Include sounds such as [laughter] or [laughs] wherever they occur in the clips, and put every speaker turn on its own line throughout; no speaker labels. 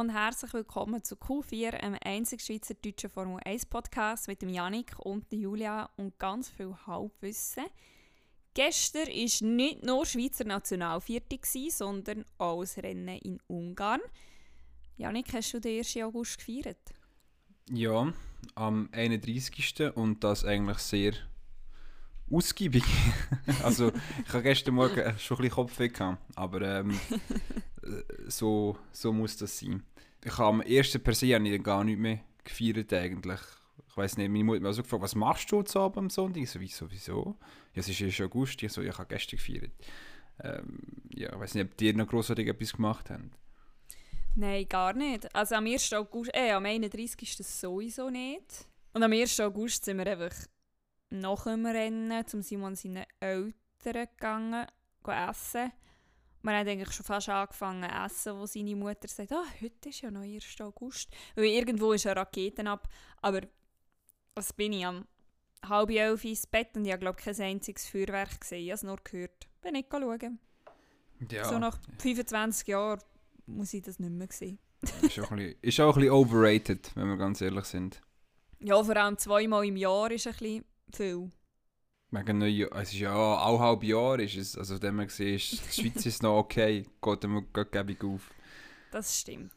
und herzlich willkommen zu Q4, einem einzigen schweizerdeutschen Formel 1 Podcast mit dem Janik und der Julia und ganz viel Halbwissen. Gestern war nicht nur Schweizer Nationalviertel, sondern auch das Rennen in Ungarn. Janik, hast du den 1. August gefeiert?
Ja, am 31. und das eigentlich sehr ausgiebig. [laughs] also ich habe gestern Morgen schon ein bisschen Kopfweh gehabt, aber ähm, [laughs] so, so muss das sein. Ich habe am ersten per se ich gar nicht mehr gefeiert eigentlich. Ich weiß nicht, meine Mutter hat mich also gefragt, was machst du zu Abend am Sonntag? Ich so, wieso, wieso? Ja, es ist erst August. Ich so, ich habe gestern gefeiert. Ähm, ja, ich weiß nicht, ob die noch grossartig etwas gemacht haben.
Nein, gar nicht. Also am 1. August, äh, am 31. ist das sowieso nicht. Und am 1. August sind wir einfach nach dem Rennen zum Simon seinen Eltern gegangen, essen. Wir haben eigentlich schon fast angefangen zu essen, wo seine Mutter sagt, ah, heute ist ja noch 1. August. Weil irgendwo ist eine Raketen ab. Aber was bin ich am halb elf ins Bett und ich habe glaube kein einziges Feuerwerk gesehen. Ich habe es nur gehört. Bin nicht schauen. Ja. So nach 25 Jahren muss ich das nicht mehr sehen.
ist, auch ein bisschen, ist auch ein bisschen overrated, wenn wir ganz ehrlich sind.
Ja, vor allem zweimal im Jahr ist ein bisschen viel.
Wegen Neujahr, es ist ja auch halb Jahr ist es, also wenn man sieht, die Schweiz ist noch okay, [laughs] geht immer gäbig auf.
Das stimmt.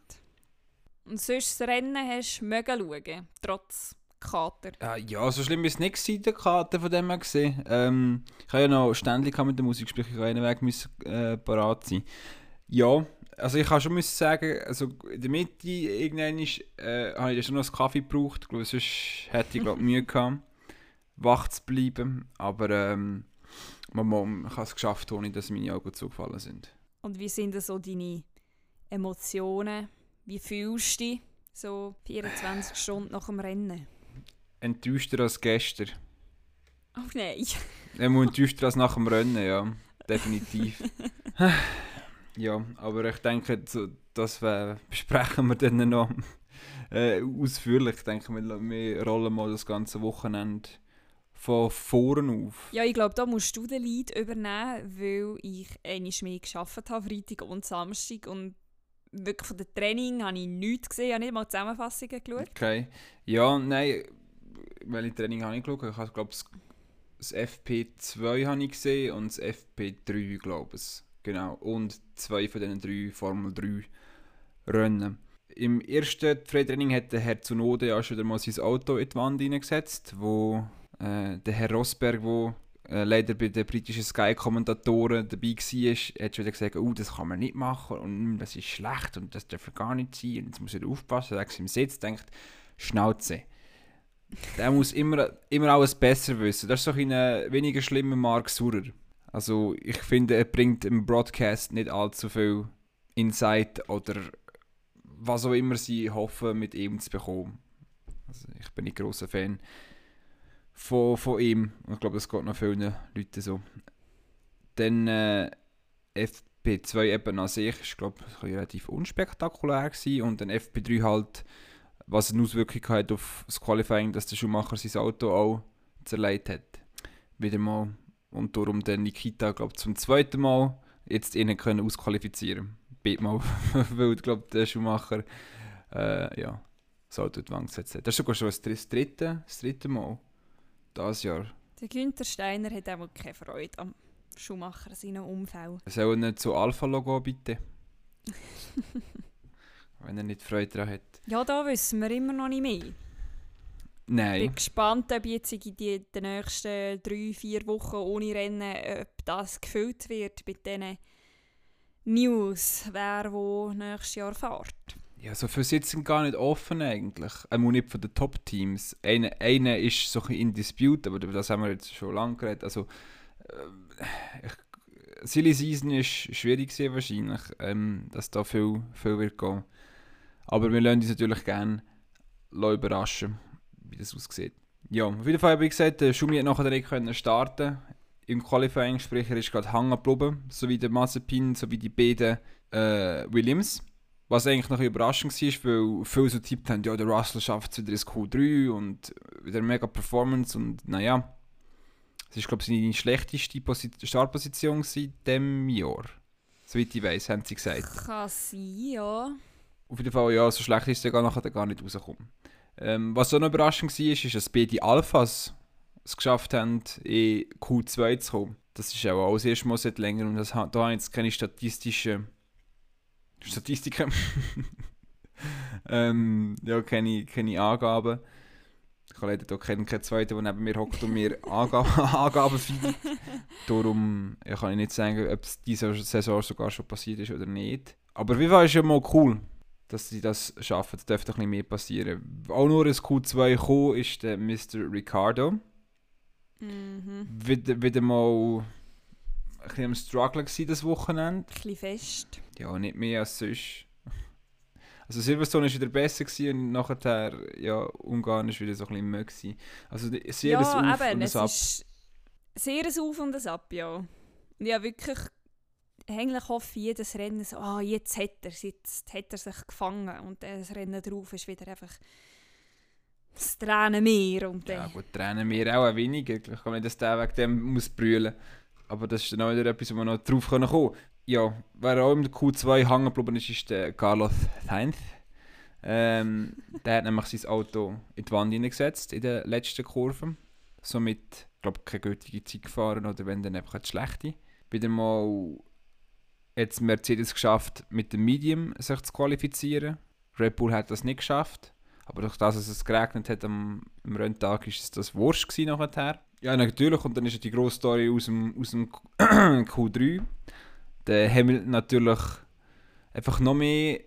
Und sonst das Rennen hast du schauen, trotz Kater.
Äh, ja, so schlimm ist es nicht gewesen, der Kater von dem her gesehen. Ähm, ich habe ja noch ständig mit der Musik gesprochen, ich habe einen Weg müssen, äh, parat sein. Ja, also ich kann schon müssen sagen, also in der Mitte irgendwann ist, äh, habe ich schon noch einen Kaffee gebraucht, ich glaube, sonst hätte ich glaub, [laughs] Mühe gehabt wach zu bleiben. Aber ähm, man, man kann es geschafft, ohne dass meine Augen zugefallen sind.
Und wie sind so deine Emotionen? Wie fühlst du dich so 24 Stunden nach dem Rennen?
Enttäuschter als gestern.
Oh nein.
enttäuschter als nach dem Rennen, ja. Definitiv. [laughs] ja, aber ich denke, das besprechen wir dann noch äh, ausführlich. Ich denke, wir, wir rollen mal das ganze Wochenende von vorn auf.
Ja, ich glaube, da musst du den Lead übernehmen, weil ich einmal mehr geschafft habe, Freitag und Samstag. Und wirklich von dem Training habe ich nichts gesehen, ich habe nicht mal Zusammenfassungen geschaut.
Okay. Ja, nein, welche Training habe ich geschaut? Ich habe, glaube das FP2 habe ich gesehen und das FP3, glaube ich. Genau. Und zwei von diesen drei Formel 3 Rennen. Im ersten Freitraining hat der Herr Zunode ja schon mal sein Auto in die Wand hineingesetzt, wo äh, der Herr Rosberg, der äh, leider bei den britischen Sky-Kommentatoren dabei war, hat schon gesagt, oh, das kann man nicht machen und das ist schlecht und das darf gar nicht sein und jetzt muss er aufpassen. Er im Sitz denkt, Schnauze. Der muss immer, immer alles besser wissen. Das ist so ein weniger schlimmer Mark Surer. Also ich finde, er bringt im Broadcast nicht allzu viel Insight oder was auch immer sie hoffen, mit ihm zu bekommen. Also ich bin nicht großer Fan von, von ihm. Ich glaube, das geht noch vielen Leuten so. Dann äh, FP2 eben an sich ist, glaube relativ unspektakulär gewesen. und dann FP3 halt, was eine Auswirkung hat auf das Qualifying, dass der Schumacher sein Auto auch zerlegt hat. Wieder mal. Und darum dann Nikita, glaube zum zweiten Mal jetzt ihn können ausqualifizieren. Mal, [laughs] weil glaube, der Schumacher äh, ja, das Auto in die Wand gesetzt hat. Das ist sogar schon das dritte, das dritte Mal das Jahr.
Der Günther Steiner hat auch keine Freude am Schumacher seinen Unfall.
Soll er nicht zu Alpha-Logo bitte? [laughs] Wenn er nicht Freude daran hat.
Ja, da wissen wir immer noch nicht mehr.
Nein.
Ich bin gespannt, ob jetzt in den nächsten drei, vier Wochen ohne Rennen, ob das gefüllt wird mit diesen News, wer wo nächstes Jahr fährt.
Ja, so viele Sitze gar nicht offen eigentlich. Einmal nicht von den Top-Teams. Einer eine ist so ein in Dispute, aber über das haben wir jetzt schon lange geredet. Also, äh, Silly Season ist schwierig sehr wahrscheinlich, ähm, dass da viel, viel wird gehen. Aber wir lassen uns natürlich gerne überraschen, wie das aussieht. Ja, auf jeden Fall habe ich gesagt, der Schumi hat nachher nicht können starten Im Qualifying, sprich ist gerade hängen geblieben, sowie der Mazepin, sowie die beiden äh, Williams. Was eigentlich noch überraschend war, weil viele so tippt haben, ja, der Russell schafft es wieder ins Q3 und wieder eine mega Performance und naja, das ist glaube ich seine schlechteste Posit Startposition in diesem Jahr. Soweit ich weiß, haben sie gesagt.
Kann sein, ja.
auf jeden Fall, ja, so schlecht ist es ja nachher gar nicht rausgekommen. Ähm, was auch noch überraschend war, ist, dass beide Alphas es geschafft haben, in Q2 zu kommen. Das ist auch das erste Mal seit länger und das, da habe ich jetzt keine statistischen Statistiken. [laughs] ähm, ja, keine, keine Angaben. Ich habe leider keinen, keinen zweiten, der neben mir hockt und mir [laughs] Angaben, Angaben findet. Darum ja, kann ich nicht sagen, ob es diese Saison sogar schon passiert ist oder nicht. Aber wie war es ja mal cool, dass sie das schaffen. Es dürfte ein bisschen mehr passieren. Auch nur ins Q2 gekommen ist der Mr. Ricardo.
Mhm.
Wieder, wieder mal ein bisschen am Struggle gewesen, das Wochenende.
Ein bisschen fest.
Ja, nicht mehr als sonst. Also Silverstone war wieder besser gewesen und nachher, ja, Ungarn war wieder so ein bisschen gewesen. Also sehr
ja,
ein Auf
eben,
und
es
ein Ab.
ist sehr ein Auf und ein Ab, ja. Ja, wirklich, eigentlich hoffe ich jedes Rennen so, ah, jetzt hat er jetzt hat er sich gefangen und das Rennen drauf ist wieder einfach das Tränenmeer und
Ja
dann,
gut, Tränen mir auch weniger. Ich kann nicht, dass der wegen dem muss brüllen. Aber das ist dann auch wieder etwas, wo wir noch drauf kommen können. Ja, wer auch im Q2 hängen geblieben ist, ist der Carlos Sainz. Ähm, der hat nämlich sein Auto in die Wand hineingesetzt in der letzten Kurve. Somit, ich glaube keine gültige Zeit gefahren oder wenn dann einfach eine schlechte. Wieder mal jetzt Mercedes geschafft, mit dem Medium sich zu qualifizieren. Red Bull hat das nicht geschafft. Aber durch das, dass es geregnet hat am, am Renntag, ist es das Wurst gewesen nachher. Ja, natürlich. Und dann ist ja die grosse Story aus dem, aus dem Q3. Der Hamilton natürlich einfach noch mehr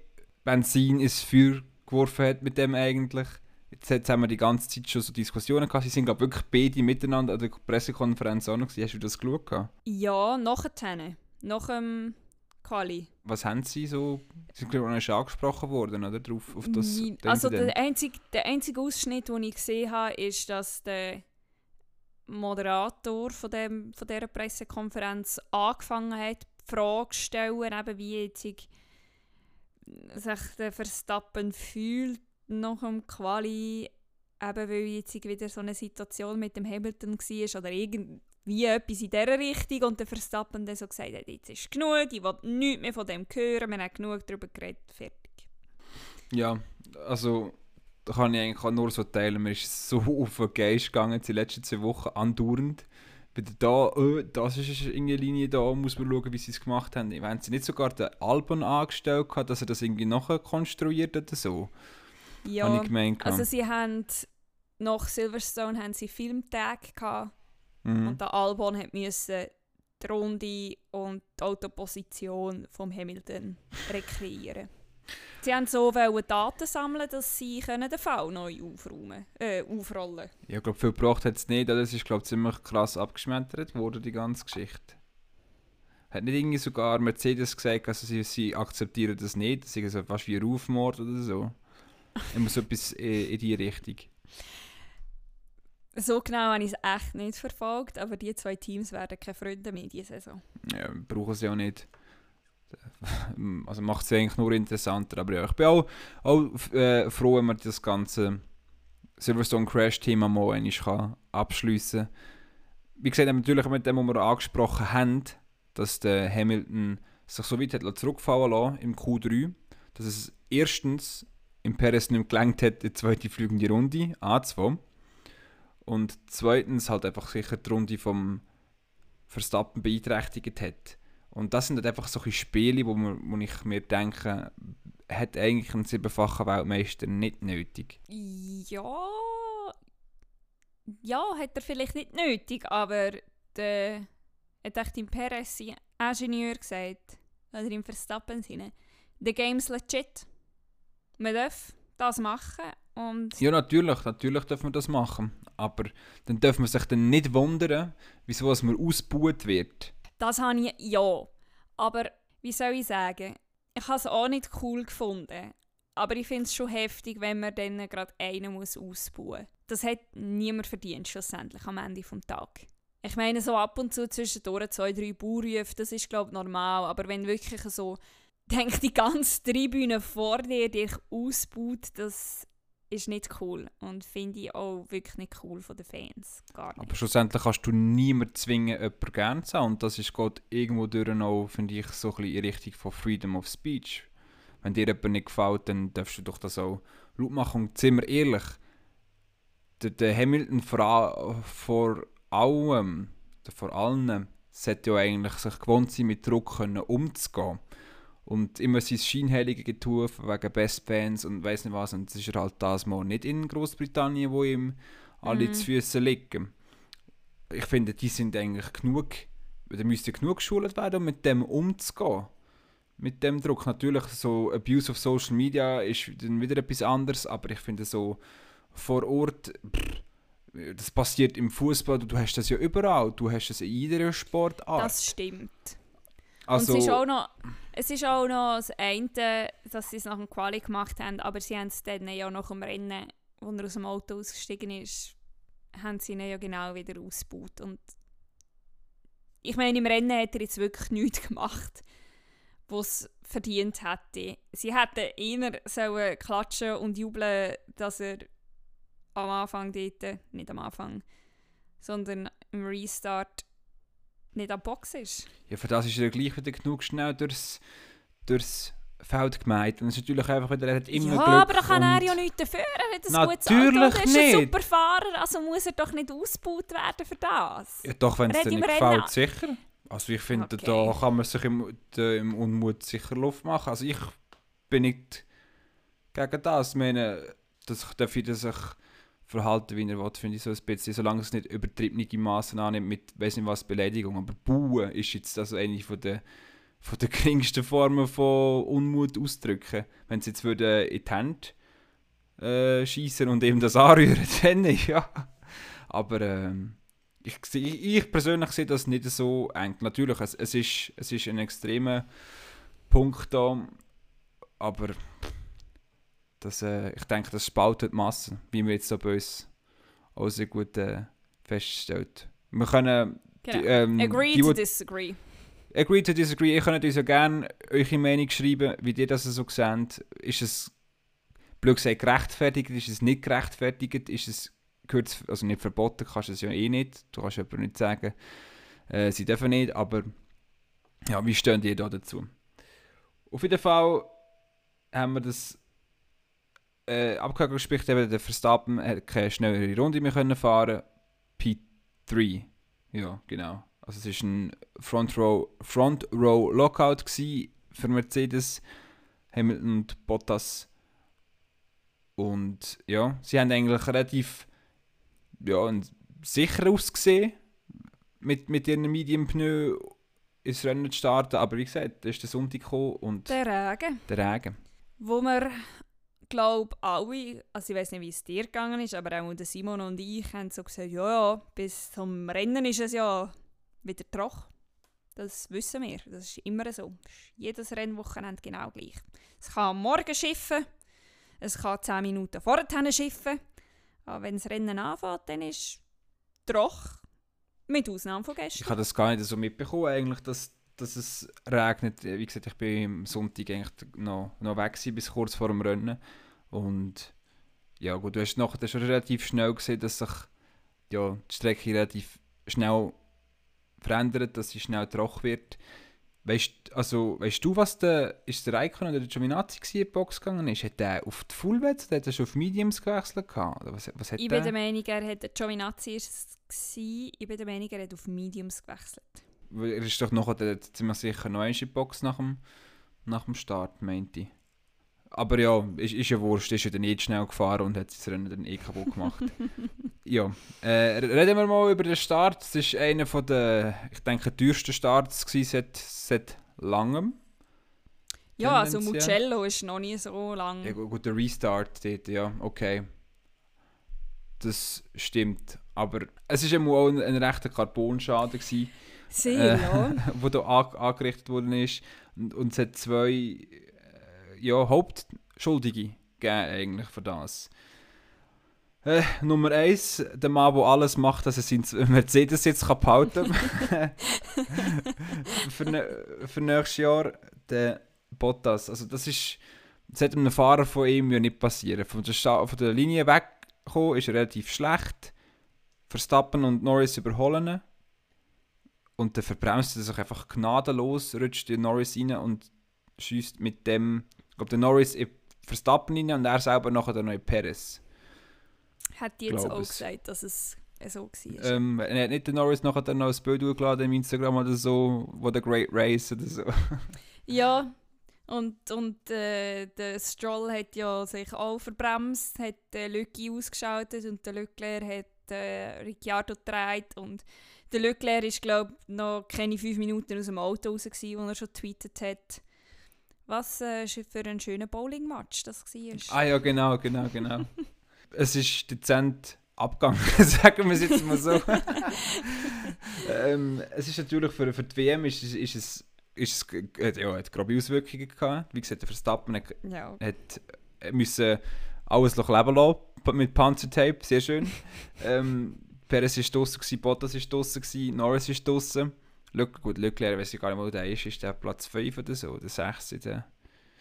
Benzin ins Feuer geworfen hat mit dem eigentlich. Jetzt, jetzt haben wir die ganze Zeit schon so Diskussionen gehabt. Sie sind glaube wirklich beide miteinander an der Pressekonferenz auch noch gewesen. Hast du das geschaut? gehabt?
ja, nachher, nach dem Quali.
Was haben sie so... Sie sind glaube ich auch schon angesprochen worden, oder? Drauf, auf das
also der einzige, der einzige Ausschnitt, den ich gesehen habe, ist, dass der Moderator von, dem, von dieser Pressekonferenz angefangen hat, die Frage zu stellen, eben wie jetzt ich- sich der Verstappen fühlt nach dem Quali, eben weil jetzt wieder so eine Situation mit dem Hamilton war oder irgendwie etwas in dieser Richtung und der Verstappen dann so gesagt hat, jetzt ist genug, ich will nichts mehr von dem hören, wir haben genug darüber geredet, fertig.
Ja, also da kann ich eigentlich auch nur so teilen. Mir ist so [laughs] auf den Geist gegangen die letzten zwei Wochen andauernd. Wieder da, oh, das ist irgendeine Linie da, muss man schauen, wie sie es gemacht haben. Wenn sie nicht sogar den Albon angestellt hat, dass er das irgendwie nachher konstruiert oder so,
Ja,
gemeint.
also sie haben nach Silverstone haben sie Filmtag gehabt
mhm.
und der Albon hat müssen die Runde und die Autoposition vom Hamilton rekreieren. Sie haben so Daten sammeln, dass sie können den Fall neu aufräumen, äh, aufrollen.
Ja, ich glaube, viel gebraucht hat es nicht. Das ist, glaube ich, ziemlich krass abgeschmettert worden, die ganze Geschichte. Hat nicht irgendwie sogar Mercedes gesagt, also sie, sie akzeptieren das nicht, das ist so fast wie ein Rufmord oder so. Immer so etwas in, in die Richtung.
So genau habe ich es echt nicht verfolgt, aber die zwei Teams werden keine Freunde mehr diese Saison.
Ja, brauchen sie auch nicht. Also macht es eigentlich nur interessanter. Aber ja, ich bin auch, auch äh, froh, wenn man das ganze Silverstone Crash-Thema mal einmal abschliessen kann. Wie gesagt, natürlich mit dem, was wir angesprochen haben, dass der Hamilton sich so weit hat zurückfallen lassen im Q3, dass es erstens im Perez nicht gelangt hat, die zweite fliegende Runde, A2. Und zweitens halt einfach sicher die Runde vom Verstappen beeinträchtigt hat. Und das sind halt einfach solche Spiele, wo, man, wo ich mir denke, hat eigentlich ein siebenfacher Weltmeister nicht nötig.
Ja. Ja, hat er vielleicht nicht nötig, aber der hat echt im Perez Ingenieur gesagt, oder im Verstappen sinne, the game's legit. Man darf das machen und
Ja, natürlich, natürlich dürfen wir das machen. Aber dann dürfen wir sich dann nicht wundern, wieso es mir ausgebuht wird.
Das habe ich ja. Aber wie soll ich sagen, ich habe es auch nicht cool gefunden. Aber ich finde es schon heftig, wenn man dann gerade einen muss ausbauen muss. Das hat niemand verdient, schlussendlich am Ende des Tages. Ich meine, so ab und zu zwischendurch zwei, drei Baurufe, das ist, glaube ich, normal. Aber wenn wirklich so, [laughs] denk die ganze Tribüne vor dir dich ausbaut, das ist nicht cool. Und finde ich auch wirklich nicht cool von den Fans. Gar nicht.
Aber schlussendlich kannst du niemanden zwingen, jemanden gerne zu haben. Und das ist geht irgendwo durch auch, finde ich, so ein bisschen in Richtung von Freedom of Speech. Wenn dir jemand nicht gefällt, dann darfst du doch das auch laut machen. Und sind wir ehrlich, der, der Hamilton vor, vor allem, vor allen, sollte ja eigentlich sich gewohnt sein, mit Druck können umzugehen. Und immer sein Scheinheilige getun wegen Best Fans und weiß nicht was. Und das ist halt das Mal nicht in Großbritannien, wo ihm alle
Mhm.
zu Füßen liegen. Ich finde, die sind eigentlich genug, da müsste genug geschult werden, um mit dem umzugehen. Mit dem Druck. Natürlich, so Abuse of Social Media ist dann wieder etwas anderes, aber ich finde so vor Ort, pff, das passiert im Fußball, du hast das ja überall, du hast es in jeder Sportart.
Das stimmt.
Also,
und es ist, auch noch, es ist auch noch das eine, dass sie es nach dem Quali gemacht haben, aber sie haben es dann ja nach dem Rennen, wo er aus dem Auto ausgestiegen ist, haben sie ihn ja genau wieder ausgebaut. Und ich meine, im Rennen hat er jetzt wirklich nichts gemacht, was es verdient hätte. Sie hätten eher sollen klatschen und jubeln, dass er am Anfang dort, nicht am Anfang, sondern im Restart nicht am Box ist.
Ja, für das ist er gleich wieder genug schnell durchs, durchs Feld gemeint. Und es ist natürlich einfach wieder, er hat immer
ja,
Glück.
aber da kann er ja nichts dafür. Er hat ein
Natürlich
gutes Auto. Er ist
nicht.
ein super Fahrer, also muss er doch nicht ausgebaut werden für das.
Ja, doch, wenn es dir nicht gefällt,
Rennen-
sicher. Also ich finde,
Okay.
da kann man sich im, im Unmut sicher Luft machen. Also ich bin nicht gegen das. Ich meine, dass dafür dass sich verhalten, wie er will, finde ich so ein bisschen, solange es nicht übertriebene Massen annimmt mit, weiß nicht was, Beleidigung. Aber Bauen ist jetzt also eine von der, von der [laughs] geringsten Formen von Unmut ausdrücken. Wenn sie jetzt würden in die Hände äh, schießen und ihm das anrühren, [laughs] dann ja. Aber ähm, ich, ich persönlich sehe das nicht so eng. Natürlich, es, es, ist, es ist ein extremer Punkt da, aber das, äh, ich denke, das spaltet die Masse, wie wir jetzt so bei uns auch sehr gut äh, feststellt. Wir können
Genau.
die, ähm,
Agree
die,
to disagree.
Agree to disagree. Ihr könnt uns ja gerne eure Meinung schreiben, wie ihr das so seht. Ist es, blöd gesagt, gerechtfertigt? Ist es nicht gerechtfertigt? Ist es, gehört also nicht verboten, kannst du es ja eh nicht. Du kannst jemandem nicht sagen, äh, sie dürfen nicht, aber ja, wie stehen ihr da dazu? Auf jeden Fall haben wir das äh, abgehakt, sprich eben der Verstappen hat keine schnellere Runde mehr können fahren. P3. Ja, genau. Also es war ein Front Row, Front Row Lockout für Mercedes, Hamilton und Bottas. Und ja, sie haben eigentlich relativ ja, sicher ausgesehen, mit, mit ihren Medium Pneu ins Rennen zu starten. Aber wie gesagt, da ist der Sonntag gekommen und
Der Regen.
der Regen.
Wo wir, glaube alle, also ich weiß nicht, wie es dir gegangen ist, aber auch Simon und ich haben so gesagt, ja, ja, bis zum Rennen ist es ja wieder trocken. Das wissen wir, das ist immer so. Jedes Rennwochenende genau gleich. Es kann Morgen schiffen, es kann 10 Minuten vorher schiffen, aber wenn das Rennen anfängt, dann ist es trocken, mit Ausnahme von
Ich
gestern.
habe das gar nicht so mitbekommen, eigentlich, dass, dass es regnet. Wie gesagt, ich bin am Sonntag eigentlich noch, noch weg gewesen, bis kurz vor dem Rennen. Und ja gut, du hast nachher schon relativ schnell gesehen, dass sich ja, die Strecke relativ schnell verändert, dass sie schnell trocken wird. Weißt, also, weißt du, was der, ist der Raikkonen oder der Giovinazzi in die Box gegangen ist? Hat der auf die Fullwets oder hat er schon auf Mediums gewechselt? gehabt? Oder was, was hat
Ich
der?
bin der Meinung, er hat, Giovinazzi ist es gsi. ich bin der Meinung, er hat auf Mediums gewechselt.
Er ist doch noch ziemlich sicher noch die Box nach dem, nach dem Start, meinte ich. Aber ja, ist, ist ja wurscht, ist ja dann nicht schnell gefahren und hat das Rennen dann eh kaputt gemacht. [laughs] ja, äh, reden wir mal über den Start. Es war einer der, ich denke, teuersten Starts gewesen seit, seit langem.
Ja, also. Mugello ist noch nie so lang.
Ja, gu- gut, der Restart dort, ja, okay. Das stimmt. Aber es war auch ein, ein rechter Carbonschaden. Gewesen.
Sehr,
Äh, [laughs] wo da an, angerichtet worden ist. Und, und es hat zwei äh, ja, Hauptschuldige gegeben eigentlich für das. Äh, Nummer eins, der Mann, der alles macht, dass er seinen [laughs] Mercedes jetzt kann behalten kann. [laughs] für, ne, für nächstes Jahr, der Bottas. Also das ist, das hat einem Fahrer von ihm ja nicht passieren. Von der, Sta von der Linie weggekommen ist relativ schlecht. Verstappen und Norris überholen. Und dann verbremst er sich einfach gnadenlos, rutscht in Norris rein und schießt mit dem Ich glaube, der Norris in Verstappen rein und er selber nachher dann noch in Perez.
Hat die jetzt auch
es.
gesagt, dass es so war.
Ähm, er hat nicht der Norris nachher dann noch ein Bild hochgeladen im Instagram oder so, wo der Great Race oder so. [laughs]
Ja, und, und äh, der Stroll hat ja sich auch verbremst, hat äh, Lücki ausgeschaltet und der Leclerc hat äh, Ricciardo gedreht und der Leclerc ist glaube ich noch keine fünf Minuten aus dem Auto raus, gewesen, wo er schon getweetet hat, was äh, für ein schöner Bowling-Match das war.
Ah ja, genau, genau, genau. [laughs] es ist dezent abgegangen, [laughs] sagen wir es jetzt mal so. [laughs] ähm, es ist natürlich für, für die WM ist, ist, ist es, ist hat, ja, hat grobe Auswirkungen gehabt. Wie gesagt, der Verstappen hat,
Ja.
hat äh, müssen alles noch leben lassen mit Panzertape, sehr schön. ähm, Perez war draußen, Bottas war draußen, Norris ist draußen. Gut, Leclerc, weiß ich gar nicht, wo der ist, ist der Platz 5 oder so, oder 6 in der,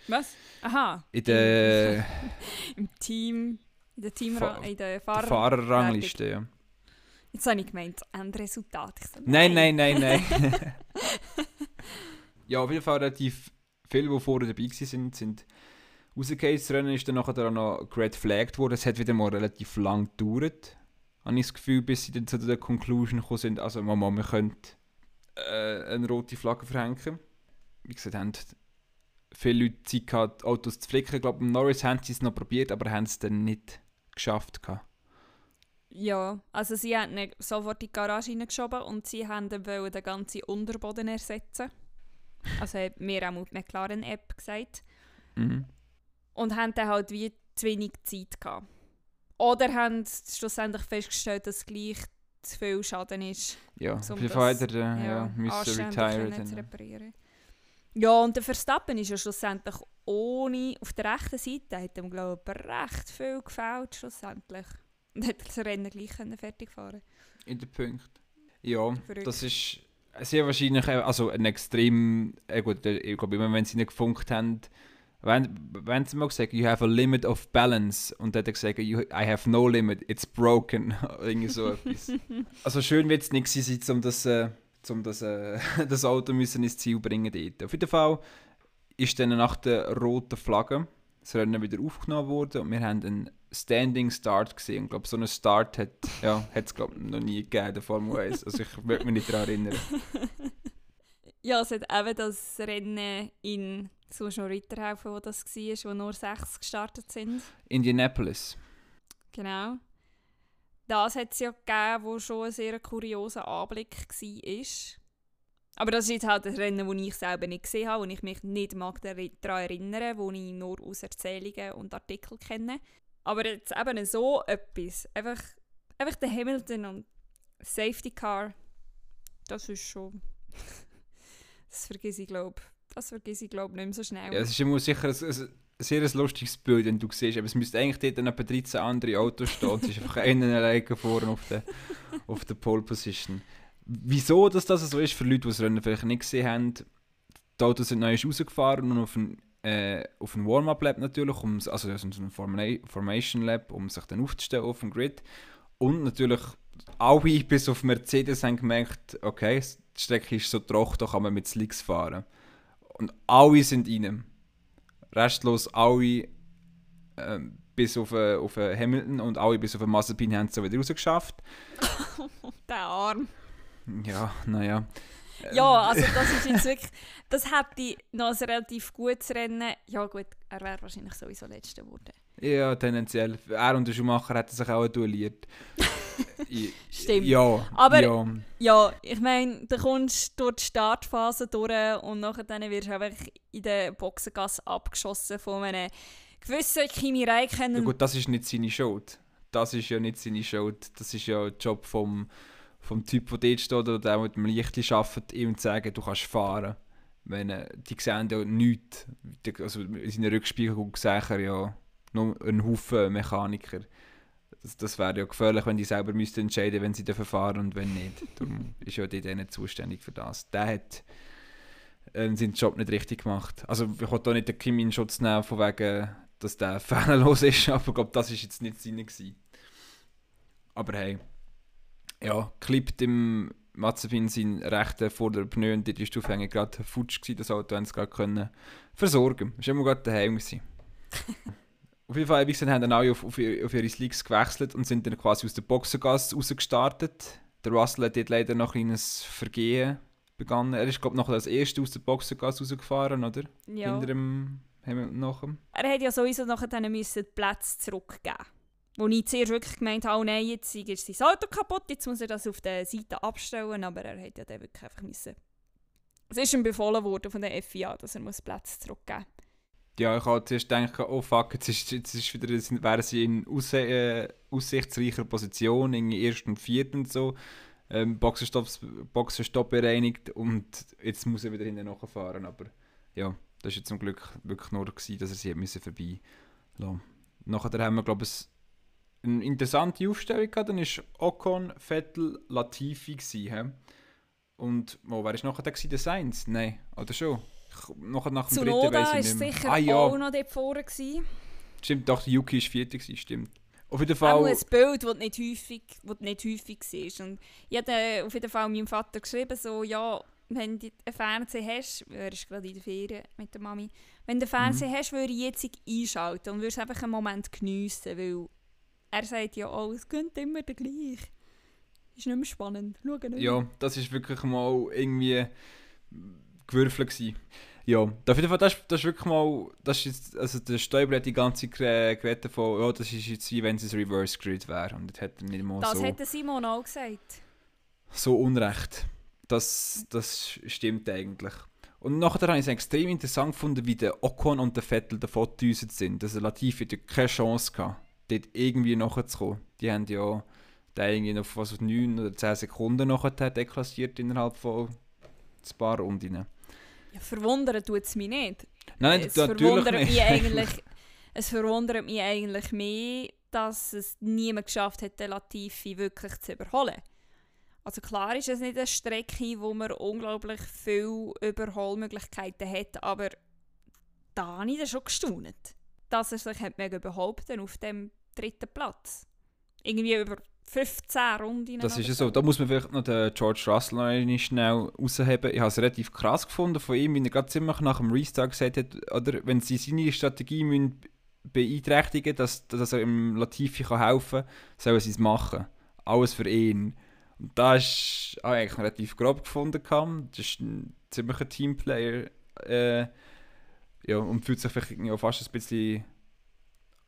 Was? Aha.
in der [laughs]
Im Team, in der Team,
Fa-
in der Fahrer...
Fahrerrangliste. Ja.
Jetzt habe ich gemeint, Endresultat. Ich so,
Nein, nein, nein, nein. [laughs] ja, auf jeden Fall relativ viele, die vorher dabei waren, sind, sind rausgegangen. Das Rennen ist dann nachher auch noch red flagged worden. Es hat wieder mal relativ lang gedauert, habe ich das Gefühl, bis sie dann zu der Conclusion gekommen sind, also Mama, wir können äh, eine rote Flagge verhängen. Wie gesagt, haben viele Leute Zeit gehabt, Autos zu flicken. Ich glaube, Norris haben sie es noch probiert, aber haben es dann nicht geschafft. Gehabt.
Ja, also sie haben ihn sofort in die Garage hineingeschoben und sie haben dann wollen den ganzen Unterboden ersetzen. Also hat mir auch mit der McLaren-App gesagt.
Mhm.
Und haben dann halt wie zu wenig Zeit gehabt. Oder haben schlussendlich festgestellt, dass gleich zu viel Schaden ist,
Ja,
Um
auf jeden
das,
Fall hat er äh, ja, müssen retiren.
zu reparieren. Ja, und der Verstappen ist ja schlussendlich ohne, auf der rechten Seite hat ihm glaube ich recht viel gefällt schlussendlich. Und hat das Rennen gleich können fertig fahren
In den Punkt. Ja,
Verrückt.
das ist sehr wahrscheinlich äh, also ein extrem, äh gut, äh, ich glaube immer, wenn sie nicht gefunkt haben, wenn, wenn sie mal gesagt you have a limit of balance und dann hat er gesagt, you, I have no limit, it's broken. [laughs] Irgendwie so etwas. [laughs] Also schön wird es nicht sein, um das, äh, um das, äh, [laughs] das Auto müssen ins Ziel bringen dort. Auf jeden Fall ist dann nach der roten Flagge das Rennen wieder aufgenommen worden und wir haben einen Standing Start gesehen. Ich glaube, so einen Start hat ja, es glaube noch nie gegeben in der Formel 1. Also ich würde mich nicht daran erinnern.
Ja, es hat eben das Rennen in so schon Ritter helfen, wo das war, wo nur sechs gestartet sind.
Indianapolis.
Genau. Das hat es ja gegeben, wo schon ein sehr kurioser Anblick war. Aber das ist jetzt halt ein Rennen, das ich selber nicht gesehen habe, wo ich mich nicht mag daran erinnern, wo ich nur aus Erzählungen und Artikeln kenne. Aber jetzt eben so etwas, einfach, einfach der Hamilton und Safety Car, das ist schon... [laughs] das vergesse ich, glaube das vergesse ich, glaube nicht mehr so schnell.
Ja, es ist immer sicher ein, ein, sehr lustiges Bild, wenn du siehst. Aber es müsste eigentlich dort etwa 13 andere Autos stehen. und es ist einfach [laughs] einer alleine vorne auf der, auf der Pole Position. Wieso dass das so ist, für Leute, die das Rennen vielleicht nicht gesehen haben, die Autos sind neu rausgefahren und auf ein, äh, ein Warm-Up-Lab natürlich, um, also so ein Forma- Formation-Lab, um sich dann aufzustellen auf dem Grid. Und natürlich alle [laughs] bis auf Mercedes haben gemerkt, okay, die Strecke ist so trocken, da kann man mit Slicks fahren. Und alle sind rein. Restlos alle, ähm, bis auf, äh, auf äh, Hamilton und alle bis auf Mazepin haben es so wieder rausgeschafft. [laughs]
Der Arm.
Ja, naja.
Ja, also das [laughs] ist jetzt wirklich, das hätte noch ein relativ gutes Rennen. Ja gut, er wäre wahrscheinlich sowieso Letzter geworden.
Ja, tendenziell. Er und der Schumacher hätten sich auch duelliert. I-
Stimmt.
Ja,
Aber-
ja.
Ja, ich meine, du kommst durch die Startphase durch und nachher dann wirst du einfach in der Boxengasse abgeschossen von einem gewissen Kimi
ja
Räikkönen.
gut, das ist nicht seine Schuld. Das ist ja nicht seine Schuld. Das ist ja der Job vom, vom Typ, der dort steht oder der mit dem Licht arbeitet, ihm zu sagen, du kannst fahren. Wenn, äh, die sehen ja nichts. Also in seinen Rückspiegel sehen ja nur einen Haufen Mechaniker. Das, das wäre ja gefährlich, wenn die selber müssten entscheiden wenn sie dürfen fahren und wenn nicht. Darum [laughs] ist ja dort nicht zuständig für das. Der hat äh, seinen Job nicht richtig gemacht. Also ich wollte da nicht den Kim in Schutz nehmen, von wegen, dass der [laughs] fehlerlos ist, aber ich glaube, das war jetzt nicht seine. Gewesen. Aber hey, ja, klippt im, Mazepin sein rechter vorderer Pneu und die ist Aufhängung gerade futsch gewesen, das Auto haben sie gerade können versorgen. Das war immer gerade daheim. gewesen. [laughs] auf jeden Fall, haben dann alle auf, auf, auf ihre Slicks gewechselt und sind dann quasi aus der Boxengasse rausgestartet. Der Russell hat dort leider noch ein kleines Vergehen begangen. Er ist, glaube ich, noch als Erster aus der Boxengasse rausgefahren, oder?
Ja.
Hinter dem Hamilton nachher.
Er hat ja sowieso nachher dann müssen die Plätze zurückgeben. Wo ich zuerst wirklich gemeint habe, oh nein, jetzt ist sein Auto kaputt, jetzt muss er das auf der Seite abstellen, aber er hat ja dann wirklich einfach müssen. Es ist ihm befohlen worden von der FIA, dass er muss Plätze zurückgeben
Ja, ich habe zuerst gedacht, oh fuck, jetzt, ist, jetzt ist wieder, wären sie in aus, äh, aussichtsreicher Position, in ersten und vierten so. Ähm, Boxenstopp, bereinigt und jetzt muss er wieder hinten nachfahren. Aber ja, das war zum Glück wirklich nur, gewesen, dass er sie müssen vorbei lassen Nachher haben wir, glaube ich, eine interessante Aufstellung gehabt. Dann war Ocon, Vettel, Latifi. Gewesen, hä? Und oh, wer war nachher? Der Sainz? Nein, oder schon? Nachher nach dem dritten
Zunoda
weiss
war
ich nicht mehr.
sicher
ah, ja.
auch noch dort vorne. Gewesen.
Stimmt, doch, Yuki war vierte, gewesen, stimmt. Auf jeden
Auch
Fall.
ein Bild, das nicht häufig, das nicht häufig war. Und ich habe auf jeden Fall meinem Vater geschrieben, so, ja, wenn du einen Fernseher hast, er ist gerade in der Ferien mit der Mami, wenn du einen Fernseher hast, würde ich jetzt einschalten und würde einfach einen Moment geniessen, weil er sagt ja, oh, es geht immer der gleich. Ist nicht mehr spannend. Schau nicht.
Ja, das ist wirklich mal irgendwie gewürfelt gewesen. Ja, auf jeden Fall, das, das ist wirklich mal, das ist jetzt, also der Stäuber hat die ganze geredet von, ja, das ist jetzt wie wenn es ein Reverse Grid wäre und das hat er nicht mal
Das
so,
hat der Simon auch gesagt.
so unrecht. Das, das stimmt eigentlich. Und nachher habe ich es extrem interessant gefunden, wie der Ocon und der Vettel davon gedüset sind. Also Latifi hat ja keine Chance gehabt, dort irgendwie nachzukommen. Die haben ja den irgendwie noch was auf 9 oder 10 Sekunden nachher deklassiert innerhalb von ein paar Runden.
Ja, verwundern tut es mich nicht.
Nein,
es
natürlich
verwundert
nicht.
mich [laughs] eigentlich, es verwundert mich eigentlich mehr, dass es niemand geschafft hat, den Latifi wirklich zu überholen. Also klar ist es nicht eine Strecke, wo man unglaublich viele Überholmöglichkeiten hat, aber da habe ich dann schon gestaunt, dass er sich hat behaupten auf dem dritten Platz. Irgendwie über 15 Runden.
Das ist ja so. Da muss man vielleicht noch den George Russell noch schnell rausheben. Ich habe es relativ krass gefunden von ihm, wie er gerade ziemlich nach dem Restart gesagt hat, oder wenn sie seine Strategie müssen beeinträchtigen dass, dass er im Latifi kann helfen kann, sollen sie es machen. Alles für ihn. Und da ist habe ich eigentlich relativ grob gefunden. gehabt. Das ist ein ziemlicher Teamplayer. Äh, ja, und fühlt sich vielleicht auch fast ein bisschen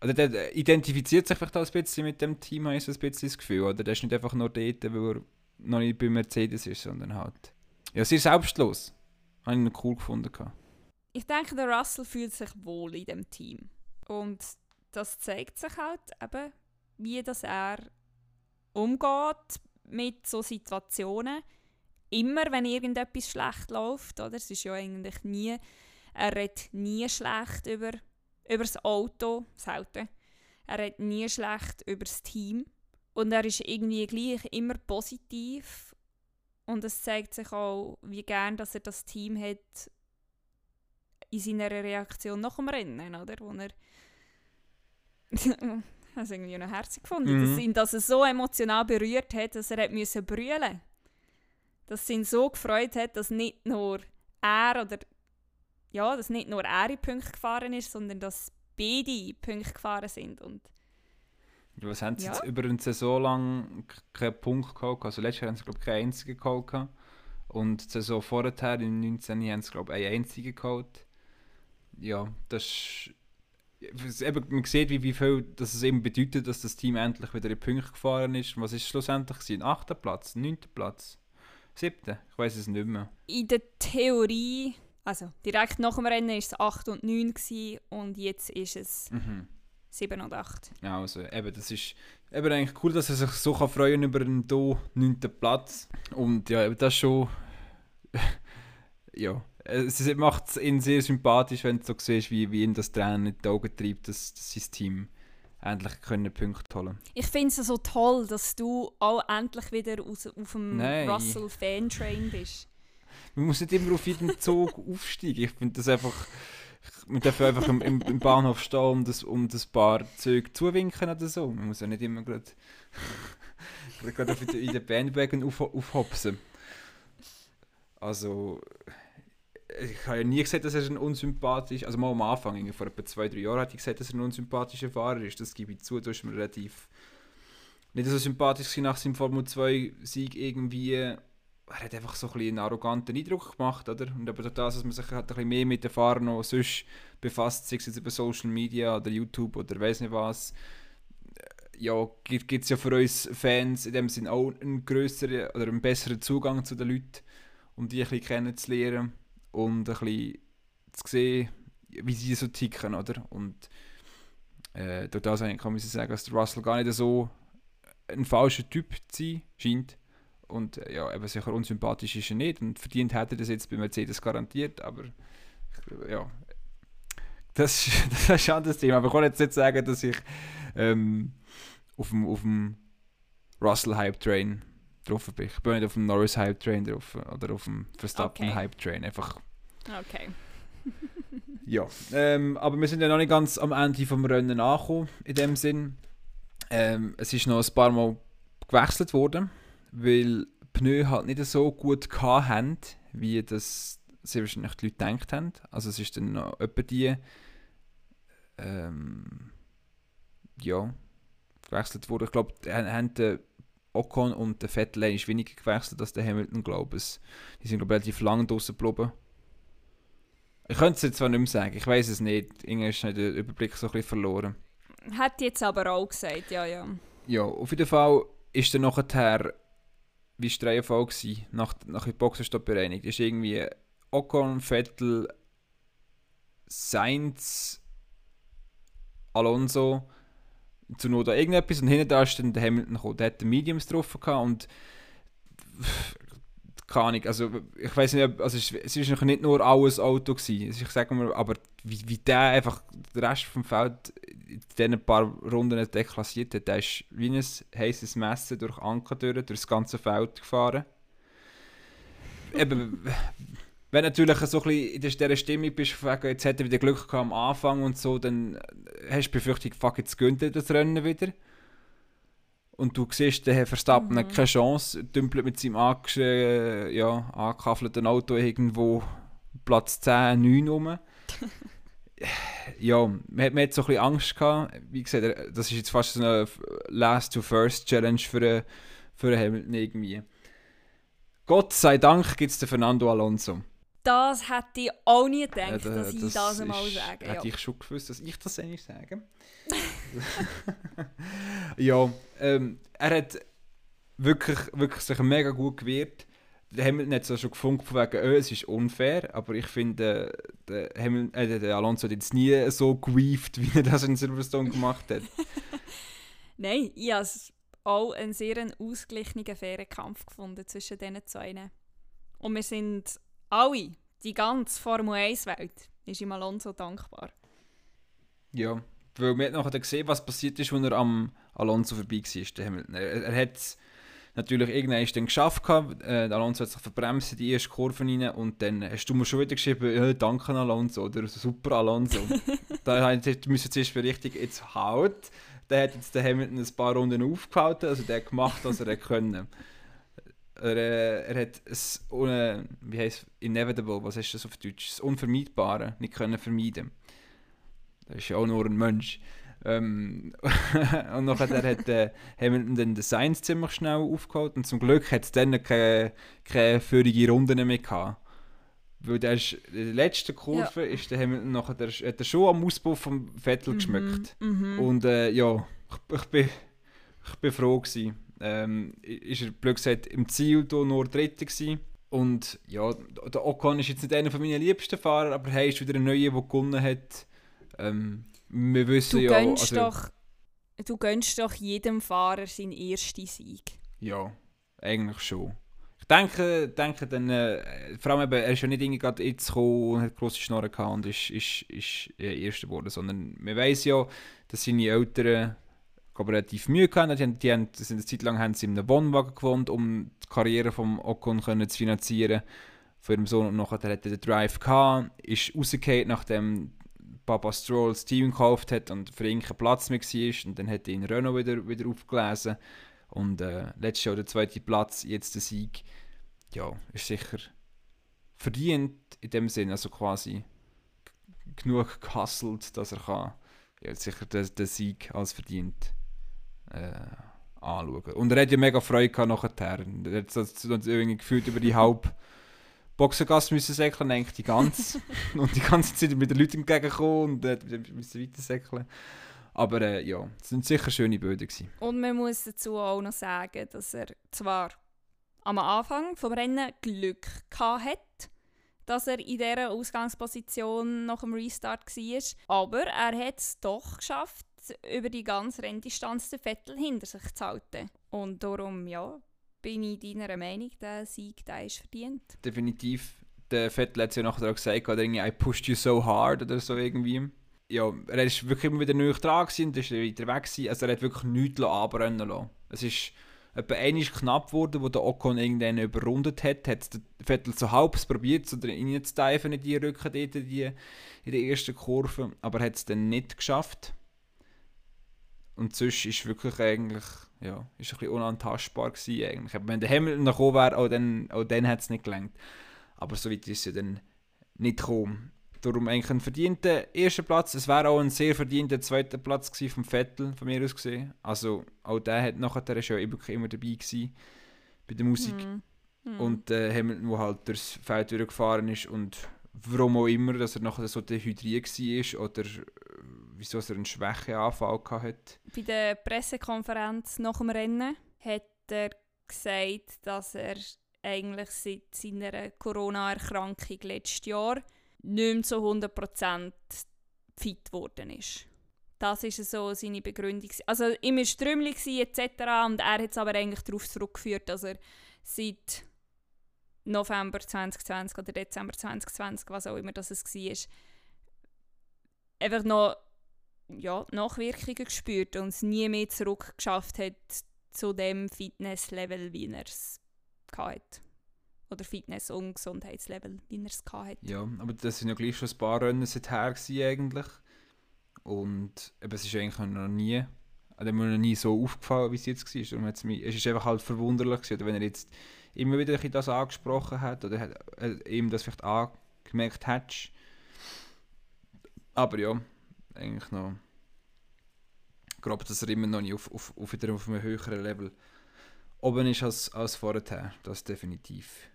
oder der identifiziert sich vielleicht auch ein bisschen mit dem Team, habe ich so ein bisschen das Gefühl. Oder der ist nicht einfach nur dort, weil er noch nicht bei Mercedes ist, sondern halt. Ja, sehr selbstlos. Habe ich noch cool gefunden.
Ich denke, der Russell fühlt sich wohl in dem Team. Und das zeigt sich halt eben, wie das er umgeht mit so Situationen. Immer, wenn irgendetwas schlecht läuft, oder? Es ist ja eigentlich nie, er redet nie schlecht über, über das Auto, selten. Er redet nie schlecht über das Team. Und er ist irgendwie gleich immer positiv. Und es zeigt sich auch, wie gern dass er das Team hat, in seiner Reaktion nach dem Rennen, oder? Wo er. ich habe es irgendwie noch herzig gefunden,
Mhm.
dass ihn das so emotional berührt hat, dass er hat müssen brüllen Dass es ihn so gefreut hat, dass nicht nur er oder. Ja, dass nicht nur er in Punkte gefahren ist, sondern dass beide in Punkte gefahren sind. Und
Was haben sie
Ja.
jetzt über eine Saison lang keinen Punkt gehabt? Also letztes Jahr haben sie, glaube ich, keinen einzigen gehabt. gehabt. Und die Saison vorher, in 19 haben sie, glaube ich, einen einzigen gehabt. Ja, das ist... Eben, man sieht, wie, wie viel das es eben bedeutet, dass das Team endlich wieder in Punkte gefahren ist. Was ist es schlussendlich? Ein achter Platz? Neunter Platz? Siebter? Ich weiß es nicht mehr.
in der Theorie, also direkt nach dem Rennen war es 8 und 9 gewesen, und jetzt ist es
Mhm.
7 und 8.
Ja, also eben, das ist eben eigentlich cool, dass er sich so kann freuen über einen do neunten Platz. Und ja, eben das schon... [laughs] ja, es macht ihn sehr sympathisch, wenn du so siehst, wie, wie ihn das Training in die Augen treibt, dass, dass sein Team endlich können Punkte holen
Ich finde es so toll, dass du auch endlich wieder aus, auf dem. Russell-Fan-Train bist.
Man muss nicht immer auf jeden Zug [laughs] aufsteigen. Ich finde das einfach... Man darf einfach im, im, im Bahnhof stehen, um das, um das paar Züge zuwinken oder so. Man muss ja nicht immer gerade [laughs] in den Bandwagon auf, aufhopsen. Also, ich habe ja nie gesagt, dass er ein unsympathisch also mal am Anfang, vor etwa zwei, drei Jahren, hatte ich gesagt, dass er ein unsympathischer Fahrer ist. Das gebe ich zu, da ist mir relativ nicht so sympathisch nach seinem Formel 2-Sieg irgendwie. Er hat einfach so ein einen arroganten Eindruck gemacht, oder? Und aber durch das, dass man sich halt ein bisschen mehr mit den Fahrern sonst befasst, sei es über Social Media oder YouTube oder weiß nicht was, ja, gibt es ja für uns Fans in dem Sinn auch einen größeren oder einen besseren Zugang zu den Leuten, um die ein bisschen kennenzulernen und ein bisschen zu sehen, wie sie so ticken, oder? Und äh, durch das kann man sagen, dass Russell gar nicht so ein falscher Typ zu sein scheint. Und äh, ja, eben sicher unsympathisch ist er nicht und verdient hätte er das jetzt bei Mercedes garantiert, aber ja, das, [laughs] das ist ein anderes Thema. Aber ich kann jetzt nicht sagen, dass ich ähm, auf dem, auf dem Russell Hype Train drauf bin. Ich bin nicht auf dem Norris Hype Train drauf oder auf dem Verstappen okay. Hype Train. Einfach.
Okay. [laughs]
ja, ähm, aber wir sind ja noch nicht ganz am Ende vom Rennen angekommen, in dem Sinn. Ähm, es ist noch ein paar Mal gewechselt worden, weil Pneu halt nicht so gut hatten, wie das sehr wahrscheinlich die Leute gedacht haben. Also es ist dann noch etwa die ähm, ja, gewechselt worden. Ich glaube, haben der Ocon und der Vettel ist weniger gewechselt als der Hamilton, glaube ich. Die sind glaube ich, relativ lang draußen geblieben. Ich könnte es jetzt zwar nicht mehr sagen, ich weiß es nicht. Irgendwie ist der Überblick so ein bisschen verloren.
Hat jetzt aber auch gesagt, ja, ja.
Ja, auf jeden Fall ist dann nachher, wie war der Reihenfolge nach, nach dem Boxenstopp bereinigt, ist irgendwie Ocon, Vettel, Sainz, Alonso, zu Not irgendetwas und hinten da ist dann der Hamilton gekommen. Der hat den Mediums drauf gehabt und keine Ahnung, also ich weiß nicht, also es, ist nicht nur alles Auto gewesen, ich sage mal, aber wie, wie der einfach den Rest vom Feld in diesen paar Runden deklassiert hat, der ist wie ein heißes Messer durch Anker durch, durch das ganze Feld gefahren. Eben, wenn natürlich so ein bisschen in dieser Stimmung bist, jetzt hat er wieder Glück gehabt am Anfang und so, dann hast du die Befürchtung, fuck, jetzt gönnt das Rennen wieder. Und du siehst, der Herr Verstappen mhm. hat keine Chance, dümpelt mit seinem ange ja, angekaffelten Auto irgendwo Platz 10, 9 rum. [laughs] ja, man hat, man hat so ein bisschen Angst gehabt. Wie gesagt, das ist jetzt fast so eine Last-to-First-Challenge für, für Hamilton irgendwie. Gott sei Dank gibt es den Fernando Alonso.
Das hätte ich auch nie gedacht, ja, da, dass ich das, das einmal sage.
Hätte ja. ich schon gewusst, dass ich das eigentlich sage. [laughs] [laughs] ja, ähm, er hat wirklich, wirklich sich mega gut gewehrt. Der Hamilton hat es schon gefunden, von wegen, oh, es ist unfair, aber ich finde, der, Hamilton, äh, der Alonso hat jetzt nie so gewieft, wie er das in Silverstone gemacht hat. [laughs]
Nein, ich habe auch einen sehr ausgeglichenen, fairen Kampf gefunden zwischen diesen zwei. Und wir sind alle, die ganze Formel 1-Welt, ist ihm Alonso dankbar.
Ja, weil wir nachher gesehen, was passiert ist, als er am Alonso vorbei war. Er, er hat es natürlich irgendwann dann geschafft. Gehabt. Äh, Alonso hat sich verbremst in die erste Kurve rein und dann hast du mir schon wieder geschrieben, ja, danke Alonso oder super Alonso. [laughs] da müssen zuerst richtig jetzt haut. Der hat jetzt den Hamilton ein paar Runden aufgehalten, also der hat gemacht, was er [laughs] können. Er, äh, er hat es wie heißt inevitable, was ist das auf Deutsch? Das Unvermeidbare nicht können vermeiden. Das ist ja auch nur ein Mensch. Ähm, [laughs] und nachher hat äh, Hamilton dann den Sainz ziemlich schnell aufgeholt und zum Glück hat es dann keine, keine führige Runde mehr gehabt. Weil der ist, in der letzten Kurve ja. ist der Hamilton nachher, der, hat er schon am Ausbau vom Vettel mhm, geschmückt. Mhm. Und äh, ja, ich, ich, bin, ich bin froh gewesen ähm, ist er blöd gesagt im Ziel nur Dritter gewesen. Und ja, der Ocon ist jetzt nicht einer meiner liebsten Fahrer, aber er ist wieder ein neuer, der gewonnen hat. Ähm, wir wissen
du
ja...
Gönnst also, doch, du gönnst doch jedem Fahrer seinen ersten Sieg.
Ja, eigentlich schon. Ich denke, denke dann, äh, vor allem eben, er ist ja nicht irgendwie gerade jetzt gekommen und hat grosse Schnorren gehabt und ist, ist, ist äh, Erster geworden, sondern man weiß ja, dass seine Eltern glaube, relativ Mühe gehabt. Die, haben, die haben, eine Zeit lang haben sie in einem Wohnwagen gewohnt, um die Karriere von Ocon können zu finanzieren. Von ihrem Sohn und nachher hat er den Drive gehabt, ist rausgefallen, nachdem Papa Stroll das Team gekauft hat und für ihn kein Platz mehr war. Und dann hat er in Renault wieder, wieder aufgelesen. Und äh, letztes Jahr der zweite Platz, jetzt der Sieg. Ja, ist sicher verdient in dem Sinn, also quasi genug gehustelt, dass er kann, ja, sicher den, den Sieg als verdient äh, anschauen. Und er hat ja mega Freude gehabt nachher. Er hat so, so irgendwie gefühlt über die halbe Boxengasse müssen säckeln, eigentlich die ganze. [laughs] und die ganze Zeit mit den Leuten entgegenkommen und äh, müssen weiter säckeln. Aber äh, ja, es waren sicher schöne Bilder. Gewesen.
Und man muss dazu auch noch sagen, dass er zwar am Anfang vom Rennen Glück hatte, dass er in dieser Ausgangsposition nach dem Restart war, aber er hat es doch geschafft, über die ganze Renndistanz den Vettel hinter sich zu halten. Und darum, ja, bin ich deiner Meinung, der Sieg der ist verdient.
Definitiv. Der Vettel hat es ja nachher auch gesagt, oder irgendwie, I pushed you so hard oder so irgendwie. Ja, er war wirklich immer wieder neu dran und ist weiter weg gewesen. Also er hat wirklich nichts anbrennen lassen. Es ist etwa einmal knapp geworden, wo der Ocon irgendwann überrundet hat, hat der Vettel so halb probiert, so reinzuteifen in die Rücken dort, die, in der ersten Kurve, aber hat es dann nicht geschafft. Und sonst ist wirklich eigentlich, ja, ist ein bisschen unantastbar gewesen eigentlich. Wenn der Hamilton noch gekommen wäre, auch dann, auch dann hat es nicht gelangt. Aber so weit ist es ja dann nicht gekommen. Darum eigentlich ein verdienter erster Platz. Es wäre auch ein sehr verdienter zweiter Platz gewesen vom Vettel, von mir aus gesehen. Also auch der hat nachher ja wirklich immer dabei gewesen bei der Musik. Mm. Mm. Und äh, Hamilton, der halt durchs Feld durchgefahren ist und warum auch immer, dass er nachher so dehydriert war oder wieso er einen Schwächeanfall hatte.
Bei der Pressekonferenz nach dem Rennen hat er gesagt, dass er eigentlich seit seiner Corona-Erkrankung letztes Jahr nicht mehr zu 100% fit geworden ist. Das ist so seine Begründung. Also ihm war Trümmelig etc. Und er hat es aber eigentlich darauf zurückgeführt, dass er seit November 2020 oder Dezember 2020, was auch immer das war, einfach noch ja, Nachwirkungen gespürt und es nie mehr zurückgeschafft hat zu dem Fitnesslevel, wie er es hatte oder Fitness- und Gesundheitslevel, wie er es hatte.
Ja, aber das sind ja gleich schon ein paar Rennen seither eigentlich. Und eben, es ist eigentlich noch nie, also mir noch nie so aufgefallen, wie es jetzt war. Darum hat's mich, es ist einfach halt verwunderlich gewesen, wenn er jetzt immer wieder das angesprochen hat oder hat, äh, ihm das vielleicht angemerkt hat. Aber ja, eigentlich noch. Ich glaube, dass er immer noch nicht auf, auf, auf, wieder auf einem höheren Level oben ist als, als vorher. Das definitiv.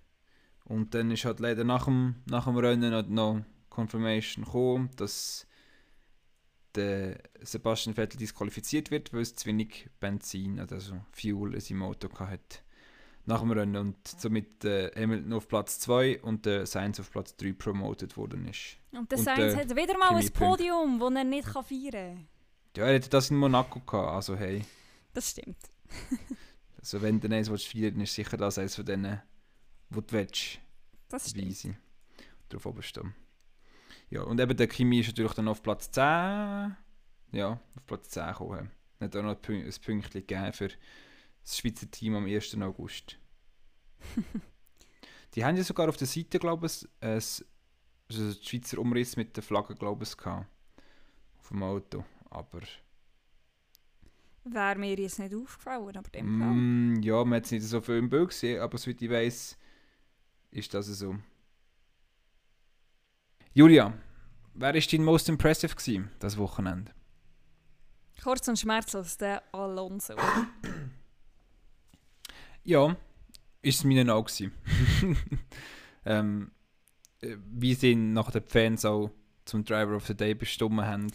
Und dann ist halt leider nach dem, nach dem Rennen noch Confirmation gekommen, dass der Sebastian Vettel disqualifiziert wird, weil es zu wenig Benzin, also Fuel in seinem Auto hatte nach dem Rennen und somit äh, Hamilton auf Platz 2 und der Sainz auf Platz 3 promoted worden ist.
Und der und Sainz hat wieder mal ein Podium, das er nicht kann feiern kann.
Ja, er hätte das in Monaco gehabt, also hey.
Das stimmt. [laughs]
also wenn du eins willst feiern, ist sicher das eines von denen, wo du willst.
Das stimmt.
Sein. Darauf oben stehen. Ja, und eben der Kimi ist natürlich dann auf Platz 10. Ja, auf Platz 10 gekommen. Hat auch noch ein Pünktchen gegeben für das Schweizer Team am 1. August. die haben ja sogar auf der Seite, glaube ich, ein, also ein Schweizer Umriss mit der Flagge, glaube ich, gehabt. Auf dem Auto. Aber.
Wäre mir jetzt nicht aufgefallen, aber dem
mm, Fall. Ja, man hat es nicht so viel im Bild gesehen, aber soweit ich weiß, ist das so. Julia, wer war dein most impressive gewesen, das Wochenende?
Kurz und schmerzlos, der Alonso.
Ja, ist es meinen auch [laughs] ähm, äh, wie sie ihn nach den Fans auch zum Driver of the Day bestimmt haben.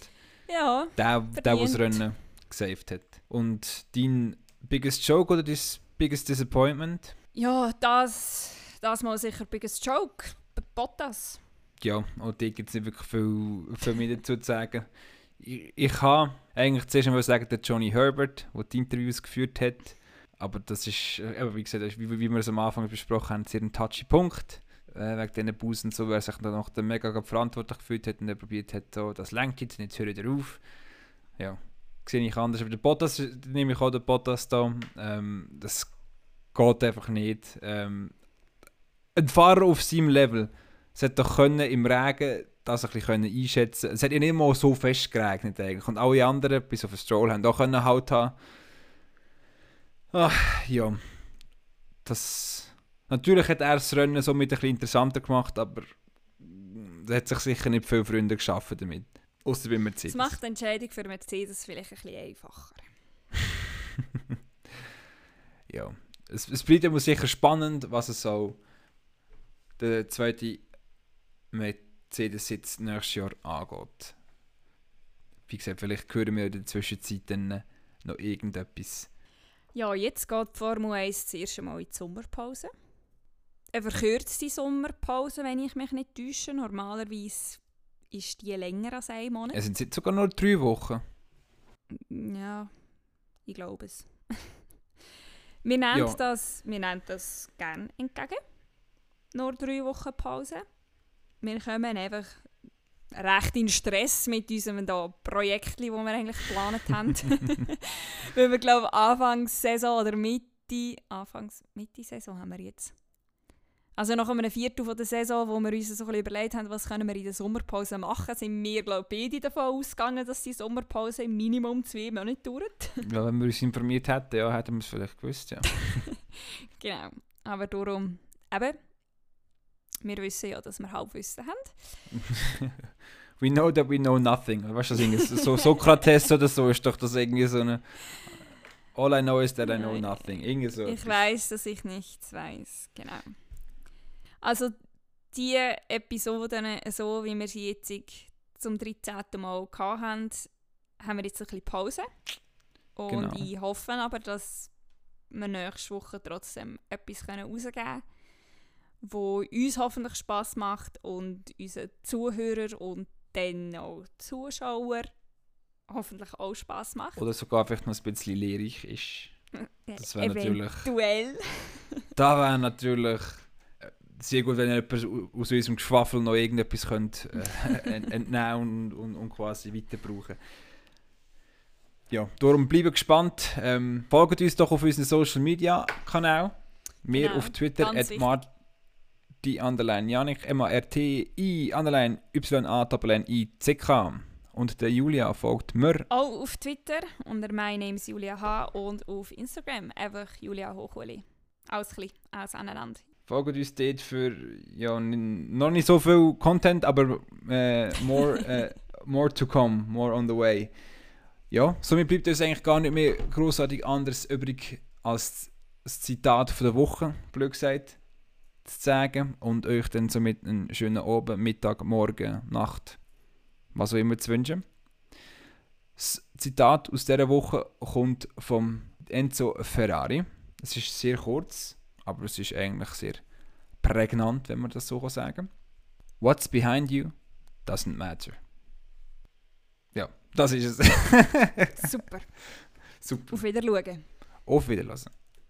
Ja,
Der, der das Rennen gesaved hat. Und dein biggest joke oder dein biggest disappointment?
Ja, das, das mal sicher biggest joke. Bottas.
Ja, auch da gibt es nicht wirklich viel für mich dazu zu sagen. Ich, ich kann eigentlich zuerst einmal sagen, der Johnny Herbert, der die Interviews geführt hat, aber das ist, äh, wie gesagt, wie, wie wir es am Anfang besprochen haben, sehr ein touchy Punkt. Äh, wegen diesen Busen so, weil er sich dann noch mega verantwortlich gefühlt hat und er probiert hat, so, das lenkt jetzt, jetzt höre ich auf. Ja, sehe ich anders. Aber der Bottas, nehme ich auch den Bottas da, ähm, das geht einfach nicht. Ähm, ein Fahrer auf seinem Level sollte doch können im Regen das ein bisschen einschätzen Es hat ja nicht mal so fest geregnet eigentlich. Und alle anderen, bis auf den Stroll, haben auch können halt haben Ach, ja. Das Natürlich hat er das Rennen so mit ein bisschen interessanter gemacht, aber er hat sich sicher nicht viele Freunde geschaffen damit. Außer bei Mercedes.
Das macht die Entscheidung für Mercedes vielleicht ein bisschen einfacher. [laughs]
ja. Es, es bleibt immer sicher spannend, was es so der zweite Mercedes-Sitz nächstes Jahr angeht. Wie gesagt, vielleicht hören wir in der Zwischenzeit dann noch irgendetwas.
Ja, jetzt geht die Formel 1 zuerst einmal in die Sommerpause. Eine verkürzte Sommerpause, wenn ich mich nicht täusche. Normalerweise ist die länger als ein Monat.
Es sind jetzt sogar nur drei Wochen.
Ja, ich glaube es. [laughs] wir, nehmen
Ja.
das, wir nehmen das gerne entgegen. Nur drei Wochen Pause. Wir kommen einfach recht in Stress mit unserem da Projekt, das wir eigentlich geplant haben. [laughs] Weil wir, glaube Anfangs Saison oder Mitte, Anfangs, Mitte Saison haben wir jetzt. Also nach einem Viertel von der Saison, wo wir uns so ein bisschen überlegt haben, was können wir in der Sommerpause machen, sind wir, glaube ich, beide davon ausgegangen, dass die Sommerpause im Minimum zwei Monate dauert.
Ja, wenn wir uns informiert hätten, ja, hätten wir es vielleicht gewusst, ja. [laughs]
genau. Aber darum, eben, wir wissen ja, dass wir Halbwissen haben. [laughs]
we know that we know nothing. Weißt du, das so [laughs] Sokrates oder so ist doch das irgendwie so eine. All I know is that I know
Nein.
nothing. Irgendwie so.
Ich weiß, dass ich nichts weiß. Genau. Also die Episoden, so wie wir sie jetzt zum 13. Mal hatten, haben wir jetzt ein bisschen Pause. Und
Genau.
ich hoffe aber, dass wir nächste Woche trotzdem etwas rausgeben können, wo uns hoffentlich Spaß macht und unseren Zuhörer und dann auch Zuschauer hoffentlich auch Spaß macht.
Oder sogar vielleicht noch ein bisschen lehrreich ist. [laughs] Das wäre natürlich.
Eventuell. [laughs]
Da wäre natürlich äh, sehr gut, wenn jemand aus unserem Geschwafel noch irgendetwas könnt, äh, [laughs] ent- entnehmen und, und, und quasi weiterbrauchen Ja, darum bleiben gespannt. Ähm, folgt uns doch auf unseren Social Media Kanal. Wir
Genau,
auf Twitter at
wichtig.
Marti underline Janik, M-A-R-T-I underline Y-A doppel I C K. Und der Julia folgt mir.
Auch auf Twitter unter My Name is Julia H. und auf Instagram einfach Julia Hochuli. Alles klein, alles aneinander.
Folgt uns dort für ja, noch nicht so viel Content, aber äh, more, [laughs] äh, more to come, more on the way. Ja, somit bleibt uns eigentlich gar nicht mehr großartig anderes übrig als das Zitat von der Woche, blöd gesagt, zu sagen und euch dann somit einen schönen Abend, Mittag, Morgen, Nacht, was auch immer zu wünschen. Das Zitat aus dieser Woche kommt vom Enzo Ferrari. Es ist sehr kurz, aber es ist eigentlich sehr prägnant, wenn man das so sagen kann. What's behind you doesn't matter. Ja, das ist es. [laughs]
Super.
Super.
Auf Wiedersehen.
Auf Wiedersehen.